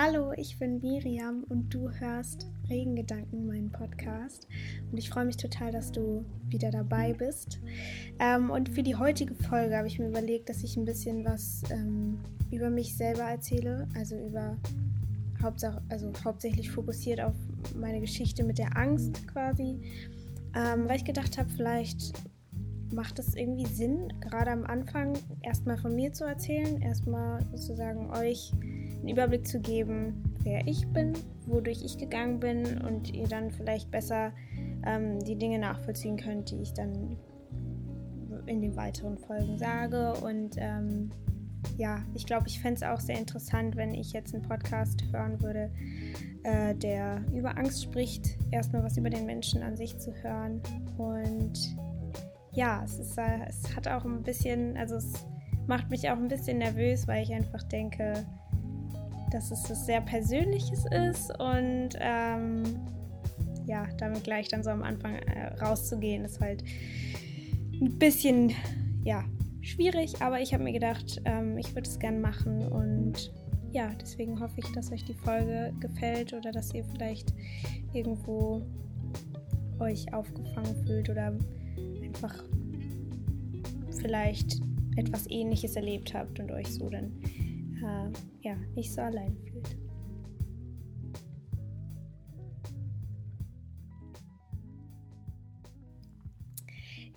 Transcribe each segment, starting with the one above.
Hallo, ich bin Miriam und du hörst Regengedanken, meinen Podcast. Und ich freue mich total, dass du wieder dabei bist. Ähm, und für die heutige Folge habe ich mir überlegt, dass ich ein bisschen was ähm, über mich selber erzähle. Also über Hauptsache, also hauptsächlich fokussiert auf meine Geschichte mit der Angst quasi. Ähm, weil ich gedacht habe, vielleicht macht es irgendwie Sinn, gerade am Anfang erstmal von mir zu erzählen, erstmal sozusagen euch einen Überblick zu geben, wer ich bin, wodurch ich gegangen bin und ihr dann vielleicht besser ähm, die Dinge nachvollziehen könnt, die ich dann in den weiteren Folgen sage. Und ähm, ja, ich glaube, ich fände es auch sehr interessant, wenn ich jetzt einen Podcast hören würde, äh, der über Angst spricht, erstmal was über den Menschen an sich zu hören. Und ja, es, ist, äh, es hat auch ein bisschen, also es macht mich auch ein bisschen nervös, weil ich einfach denke, dass es was sehr Persönliches ist und ähm, ja, damit gleich dann so am Anfang äh, rauszugehen, ist halt ein bisschen, ja, schwierig, aber ich habe mir gedacht, ähm, ich würde es gern machen und ja, deswegen hoffe ich, dass euch die Folge gefällt oder dass ihr vielleicht irgendwo euch aufgefangen fühlt oder einfach vielleicht etwas Ähnliches erlebt habt und euch so dann äh, ja, nicht so allein fühlt.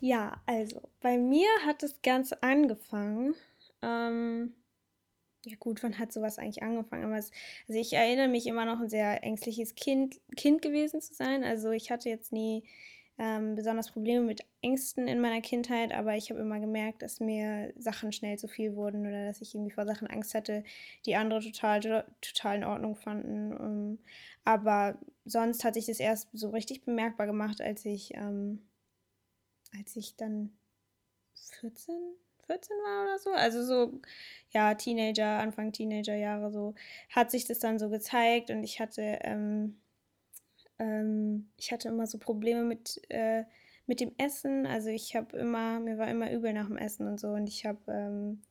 Ja, also bei mir hat das Ganze angefangen. Ähm, ja gut, wann hat sowas eigentlich angefangen? Aber es, also ich erinnere mich immer noch ein sehr ängstliches Kind, kind gewesen zu sein. Also ich hatte jetzt nie ähm, besonders Probleme mit Ängsten in meiner Kindheit, aber ich habe immer gemerkt, dass mir Sachen schnell zu viel wurden oder dass ich irgendwie vor Sachen Angst hatte, die andere total, total in Ordnung fanden. Ähm, aber sonst hat sich das erst so richtig bemerkbar gemacht, als ich, ähm, als ich dann 14, 14 war oder so. Also so, ja, Teenager, Anfang Teenagerjahre so, hat sich das dann so gezeigt und ich hatte, ähm, ich hatte immer so Probleme mit, äh, mit dem Essen. Also ich habe immer, mir war immer übel nach dem Essen und so und ich habe ähm,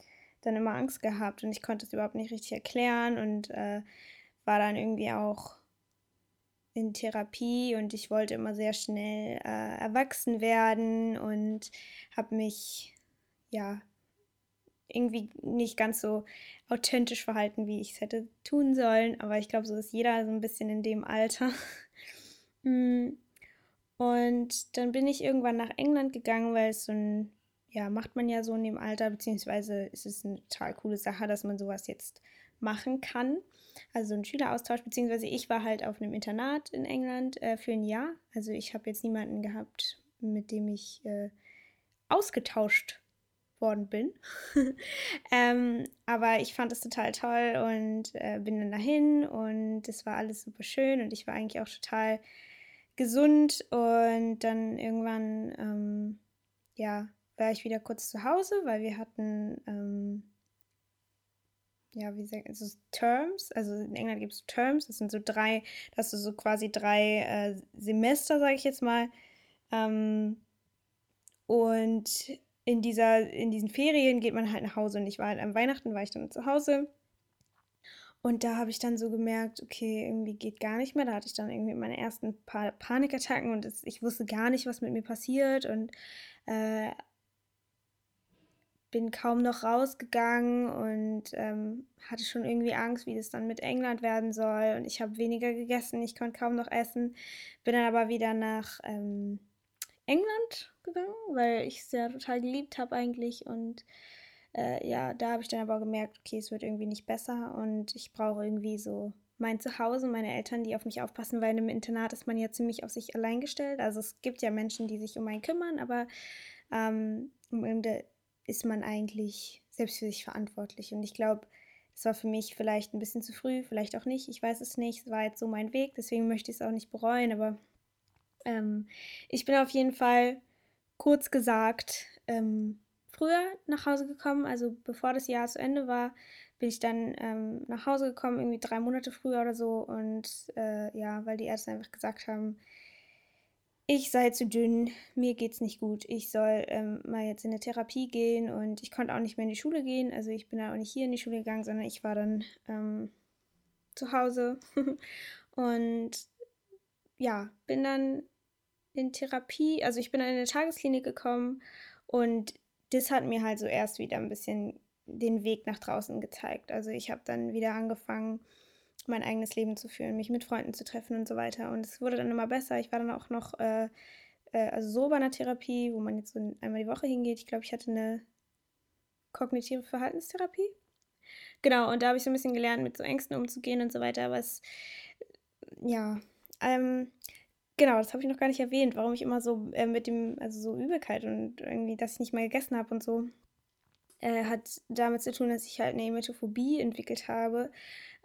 dann immer Angst gehabt und ich konnte es überhaupt nicht richtig erklären und äh, war dann irgendwie auch in Therapie und ich wollte immer sehr schnell äh, erwachsen werden und habe mich ja irgendwie nicht ganz so authentisch verhalten, wie ich es hätte tun sollen. Aber ich glaube, so ist jeder so ein bisschen in dem Alter. Mm. Und dann bin ich irgendwann nach England gegangen, weil es so ein, ja, macht man ja so in dem Alter, beziehungsweise ist es eine total coole Sache, dass man sowas jetzt machen kann. Also ein Schüleraustausch, beziehungsweise ich war halt auf einem Internat in England äh, für ein Jahr. Also ich habe jetzt niemanden gehabt, mit dem ich äh, ausgetauscht worden bin. ähm, aber ich fand es total toll und äh, bin dann dahin und es war alles super schön und ich war eigentlich auch total gesund und dann irgendwann, ähm, ja, war ich wieder kurz zu Hause, weil wir hatten, ähm, ja, wie sagen, also Terms, also in England gibt es Terms, das sind so drei, das ist so quasi drei äh, Semester, sage ich jetzt mal. Ähm, und in dieser, in diesen Ferien geht man halt nach Hause und ich war halt am Weihnachten, war ich dann zu Hause und da habe ich dann so gemerkt, okay, irgendwie geht gar nicht mehr. Da hatte ich dann irgendwie meine ersten paar Panikattacken und das, ich wusste gar nicht, was mit mir passiert und äh, bin kaum noch rausgegangen und ähm, hatte schon irgendwie Angst, wie das dann mit England werden soll. Und ich habe weniger gegessen, ich konnte kaum noch essen. Bin dann aber wieder nach ähm, England gegangen, weil ich es ja total geliebt habe eigentlich und äh, ja, da habe ich dann aber gemerkt, okay, es wird irgendwie nicht besser und ich brauche irgendwie so mein Zuhause, meine Eltern, die auf mich aufpassen, weil einem Internat ist man ja ziemlich auf sich allein gestellt. Also es gibt ja Menschen, die sich um einen kümmern, aber ähm, am Ende ist man eigentlich selbst für sich verantwortlich. Und ich glaube, es war für mich vielleicht ein bisschen zu früh, vielleicht auch nicht. Ich weiß es nicht. Es war jetzt so mein Weg, deswegen möchte ich es auch nicht bereuen. Aber ähm, ich bin auf jeden Fall kurz gesagt ähm, früher nach Hause gekommen, also bevor das Jahr zu Ende war, bin ich dann ähm, nach Hause gekommen, irgendwie drei Monate früher oder so. Und äh, ja, weil die Ärzte einfach gesagt haben, ich sei zu dünn, mir geht's nicht gut, ich soll ähm, mal jetzt in eine Therapie gehen und ich konnte auch nicht mehr in die Schule gehen. Also ich bin dann auch nicht hier in die Schule gegangen, sondern ich war dann ähm, zu Hause. und ja, bin dann in Therapie, also ich bin dann in eine Tagesklinik gekommen und das hat mir halt so erst wieder ein bisschen den Weg nach draußen gezeigt. Also ich habe dann wieder angefangen, mein eigenes Leben zu führen, mich mit Freunden zu treffen und so weiter. Und es wurde dann immer besser. Ich war dann auch noch äh, äh, also so bei einer Therapie, wo man jetzt so einmal die Woche hingeht. Ich glaube, ich hatte eine kognitive Verhaltenstherapie. Genau, und da habe ich so ein bisschen gelernt, mit so Ängsten umzugehen und so weiter. Es, ja, ähm, genau, das habe ich noch gar nicht erwähnt, warum ich immer so äh, mit dem, also so Übelkeit und irgendwie, dass ich nicht mehr gegessen habe und so, äh, hat damit zu tun, dass ich halt eine Emetophobie entwickelt habe.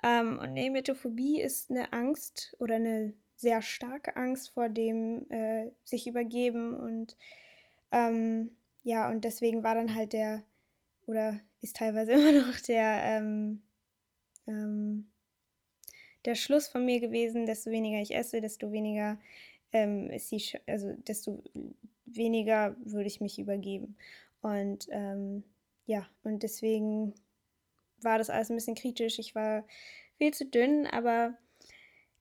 Ähm, und eine Emetophobie ist eine Angst oder eine sehr starke Angst vor dem äh, sich übergeben und ähm, ja, und deswegen war dann halt der, oder ist teilweise immer noch der, ähm, ähm, der Schluss von mir gewesen, desto weniger ich esse, desto weniger ähm, ist die, also desto weniger würde ich mich übergeben. Und ähm, ja, und deswegen war das alles ein bisschen kritisch. Ich war viel zu dünn, aber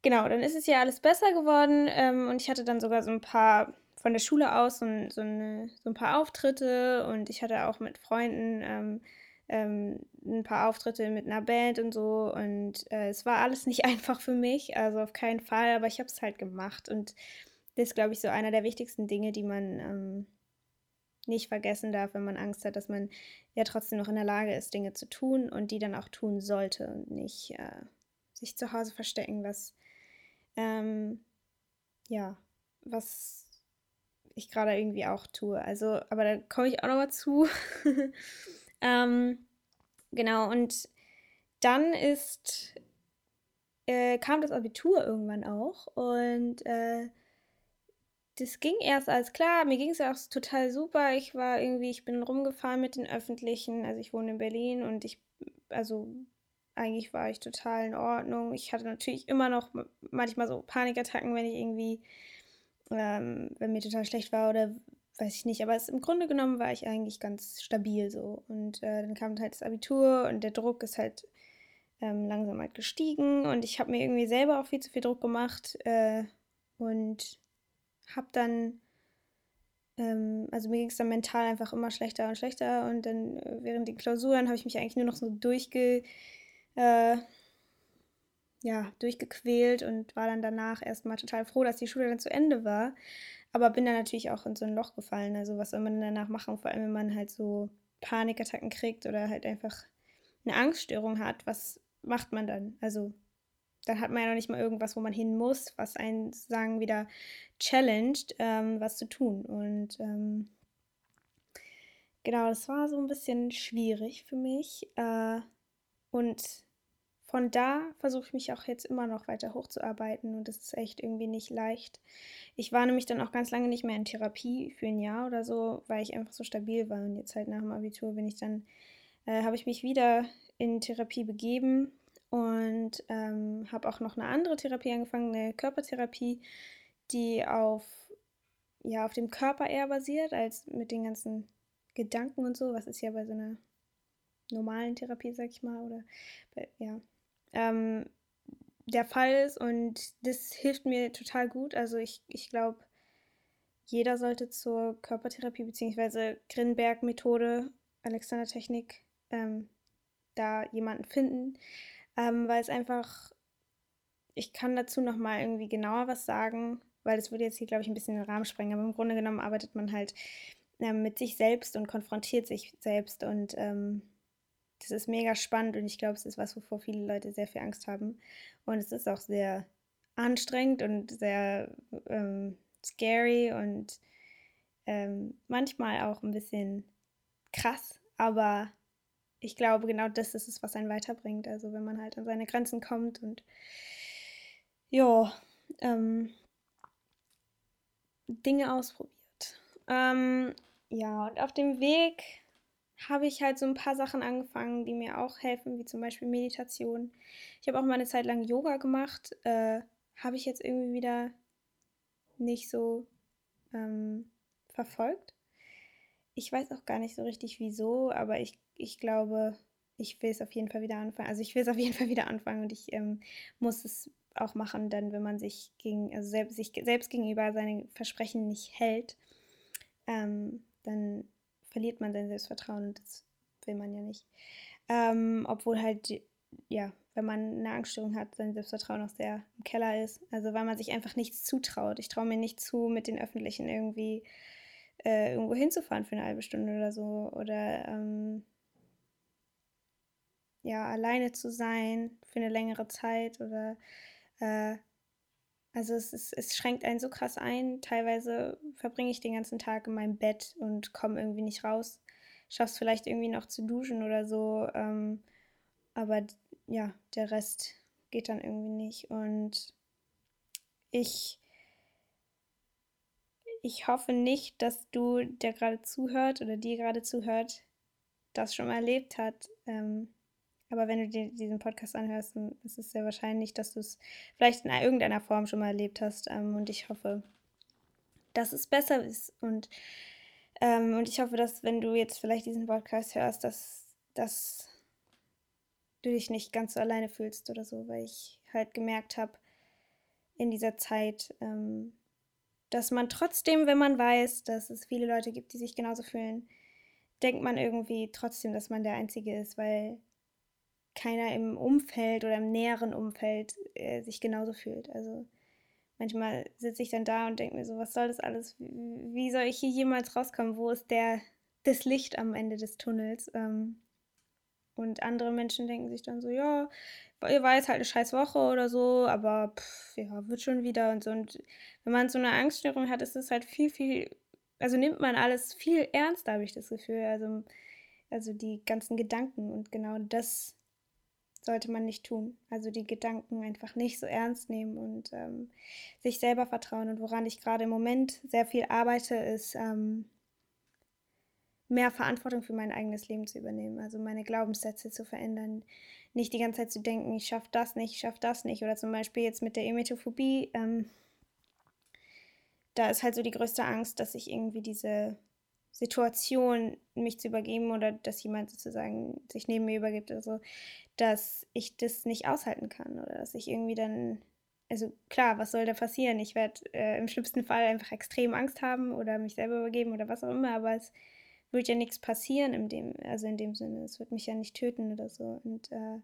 genau, dann ist es ja alles besser geworden ähm, und ich hatte dann sogar so ein paar von der Schule aus so, so, eine, so ein paar Auftritte und ich hatte auch mit Freunden ähm, ähm, ein paar Auftritte mit einer Band und so und äh, es war alles nicht einfach für mich, also auf keinen Fall, aber ich habe es halt gemacht und das ist, glaube ich, so einer der wichtigsten Dinge, die man ähm, nicht vergessen darf, wenn man Angst hat, dass man ja trotzdem noch in der Lage ist, Dinge zu tun und die dann auch tun sollte und nicht äh, sich zu Hause verstecken, was ähm, ja, was ich gerade irgendwie auch tue. Also, aber da komme ich auch noch mal zu. ähm, genau, und dann ist, äh, kam das Abitur irgendwann auch und äh, das ging erst alles klar. Mir ging es auch total super. Ich war irgendwie, ich bin rumgefahren mit den Öffentlichen. Also ich wohne in Berlin und ich, also eigentlich war ich total in Ordnung. Ich hatte natürlich immer noch manchmal so Panikattacken, wenn ich irgendwie, ähm, wenn mir total schlecht war oder weiß ich nicht. Aber es, im Grunde genommen war ich eigentlich ganz stabil so. Und äh, dann kam halt das Abitur und der Druck ist halt ähm, langsam halt gestiegen und ich habe mir irgendwie selber auch viel zu viel Druck gemacht äh, und habe dann ähm, also mir ging es dann mental einfach immer schlechter und schlechter und dann äh, während den Klausuren habe ich mich eigentlich nur noch so durchge äh, ja, durchgequält und war dann danach erstmal total froh, dass die Schule dann zu Ende war. Aber bin dann natürlich auch in so ein Loch gefallen. Also was soll man danach machen, vor allem wenn man halt so Panikattacken kriegt oder halt einfach eine Angststörung hat, was macht man dann? Also dann hat man ja noch nicht mal irgendwas, wo man hin muss, was einen sagen wieder challenged, ähm, was zu tun. Und ähm, genau, das war so ein bisschen schwierig für mich. Äh, und von da versuche ich mich auch jetzt immer noch weiter hochzuarbeiten und das ist echt irgendwie nicht leicht. Ich war nämlich dann auch ganz lange nicht mehr in Therapie für ein Jahr oder so, weil ich einfach so stabil war und jetzt halt nach dem Abitur bin ich dann, äh, habe ich mich wieder in Therapie begeben und ähm, habe auch noch eine andere Therapie angefangen, eine Körpertherapie, die auf, ja, auf dem Körper eher basiert als mit den ganzen Gedanken und so, was ist ja bei so einer normalen Therapie, sag ich mal, oder ja, ähm, der Fall ist und das hilft mir total gut. Also ich, ich glaube, jeder sollte zur Körpertherapie bzw. Grinberg-Methode, Alexander-Technik, ähm, da jemanden finden, ähm, weil es einfach, ich kann dazu nochmal irgendwie genauer was sagen, weil das würde jetzt hier, glaube ich, ein bisschen den Rahmen sprengen, aber im Grunde genommen arbeitet man halt ähm, mit sich selbst und konfrontiert sich selbst und ähm, das ist mega spannend und ich glaube, es ist was, wovor viele Leute sehr viel Angst haben. Und es ist auch sehr anstrengend und sehr ähm, scary und ähm, manchmal auch ein bisschen krass, aber ich glaube, genau das ist es, was einen weiterbringt. Also wenn man halt an seine Grenzen kommt und ja, ähm, Dinge ausprobiert. Ähm, ja, und auf dem Weg habe ich halt so ein paar Sachen angefangen, die mir auch helfen, wie zum Beispiel Meditation. Ich habe auch mal eine Zeit lang Yoga gemacht. Äh, habe ich jetzt irgendwie wieder nicht so ähm, verfolgt. Ich weiß auch gar nicht so richtig wieso, aber ich, ich glaube, ich will es auf jeden Fall wieder anfangen. Also ich will es auf jeden Fall wieder anfangen und ich ähm, muss es auch machen, dann, wenn man sich gegen, also selbst, sich selbst gegenüber seine Versprechen nicht hält, ähm, verliert man sein Selbstvertrauen und das will man ja nicht. Ähm, obwohl halt, ja, wenn man eine Angststörung hat, sein Selbstvertrauen auch sehr im Keller ist. Also weil man sich einfach nichts zutraut. Ich traue mir nicht zu, mit den Öffentlichen irgendwie äh, irgendwo hinzufahren für eine halbe Stunde oder so. Oder ähm, ja, alleine zu sein für eine längere Zeit oder äh, also es, ist, es schränkt einen so krass ein. Teilweise verbringe ich den ganzen Tag in meinem Bett und komme irgendwie nicht raus. Schaff's vielleicht irgendwie noch zu duschen oder so. Ähm, aber ja, der Rest geht dann irgendwie nicht. Und ich, ich hoffe nicht, dass du, der gerade zuhört oder die gerade zuhört, das schon mal erlebt hat. Ähm, aber wenn du dir diesen Podcast anhörst, dann ist es sehr wahrscheinlich, dass du es vielleicht in irgendeiner Form schon mal erlebt hast. Ähm, und ich hoffe, dass es besser ist. Und, ähm, und ich hoffe, dass wenn du jetzt vielleicht diesen Podcast hörst, dass, dass du dich nicht ganz so alleine fühlst oder so, weil ich halt gemerkt habe in dieser Zeit, ähm, dass man trotzdem, wenn man weiß, dass es viele Leute gibt, die sich genauso fühlen, denkt man irgendwie trotzdem, dass man der Einzige ist, weil keiner im Umfeld oder im näheren Umfeld äh, sich genauso fühlt. Also manchmal sitze ich dann da und denke mir so, was soll das alles? Wie soll ich hier jemals rauskommen? Wo ist der das Licht am Ende des Tunnels? Ähm, und andere Menschen denken sich dann so, ja, war jetzt halt eine scheiß Woche oder so, aber pff, ja, wird schon wieder und so. Und wenn man so eine Angststörung hat, ist es halt viel, viel, also nimmt man alles viel ernster, habe ich das Gefühl. Also, also die ganzen Gedanken und genau das sollte man nicht tun. Also die Gedanken einfach nicht so ernst nehmen und ähm, sich selber vertrauen. Und woran ich gerade im Moment sehr viel arbeite, ist ähm, mehr Verantwortung für mein eigenes Leben zu übernehmen. Also meine Glaubenssätze zu verändern. Nicht die ganze Zeit zu denken, ich schaffe das nicht, ich schaffe das nicht. Oder zum Beispiel jetzt mit der Emetophobie. Ähm, da ist halt so die größte Angst, dass ich irgendwie diese Situation, mich zu übergeben oder dass jemand sozusagen sich neben mir übergibt. Also dass ich das nicht aushalten kann oder dass ich irgendwie dann, also klar, was soll da passieren? Ich werde äh, im schlimmsten Fall einfach extrem Angst haben oder mich selber übergeben oder was auch immer, aber es wird ja nichts passieren in dem, also in dem Sinne, es wird mich ja nicht töten oder so. Und äh,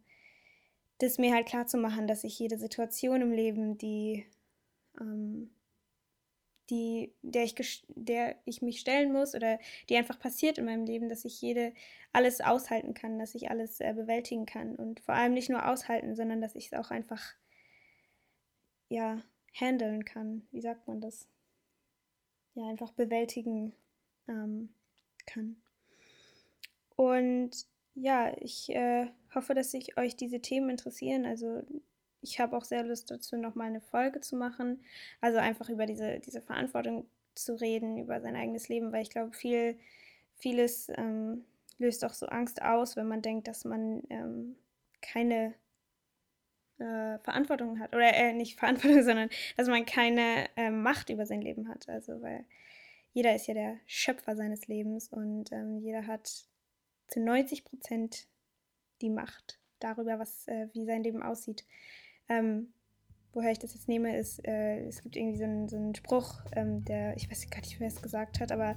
das mir halt klar zu machen, dass ich jede Situation im Leben, die ähm, die, der ich, der ich mich stellen muss oder die einfach passiert in meinem Leben, dass ich jede alles aushalten kann, dass ich alles äh, bewältigen kann und vor allem nicht nur aushalten, sondern dass ich es auch einfach ja handeln kann. Wie sagt man das? Ja, einfach bewältigen ähm, kann. Und ja, ich äh, hoffe, dass sich euch diese Themen interessieren. Also ich habe auch sehr Lust dazu, nochmal eine Folge zu machen. Also einfach über diese, diese Verantwortung zu reden, über sein eigenes Leben, weil ich glaube, viel, vieles ähm, löst auch so Angst aus, wenn man denkt, dass man ähm, keine äh, Verantwortung hat. Oder äh, nicht Verantwortung, sondern dass man keine äh, Macht über sein Leben hat. Also weil jeder ist ja der Schöpfer seines Lebens und ähm, jeder hat zu 90 Prozent die Macht darüber, was, äh, wie sein Leben aussieht. Ähm, woher ich das jetzt nehme, ist, äh, es gibt irgendwie so einen, so einen Spruch, ähm, der, ich weiß gar nicht, wer es gesagt hat, aber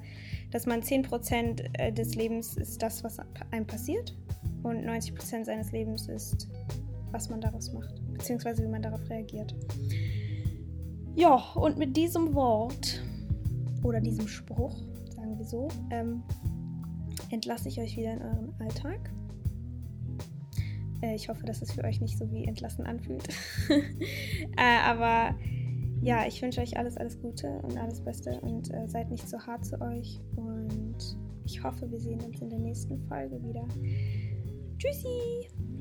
dass man 10% äh, des Lebens ist das, was einem passiert und 90% seines Lebens ist, was man daraus macht, beziehungsweise wie man darauf reagiert. Ja, und mit diesem Wort oder diesem Spruch, sagen wir so, ähm, entlasse ich euch wieder in euren Alltag. Äh, ich hoffe, dass es für euch nicht so wie entlassen anfühlt. äh, aber ja, ich wünsche euch alles, alles Gute und alles Beste und äh, seid nicht so hart zu euch. Und ich hoffe, wir sehen uns in der nächsten Folge wieder. Tschüssi!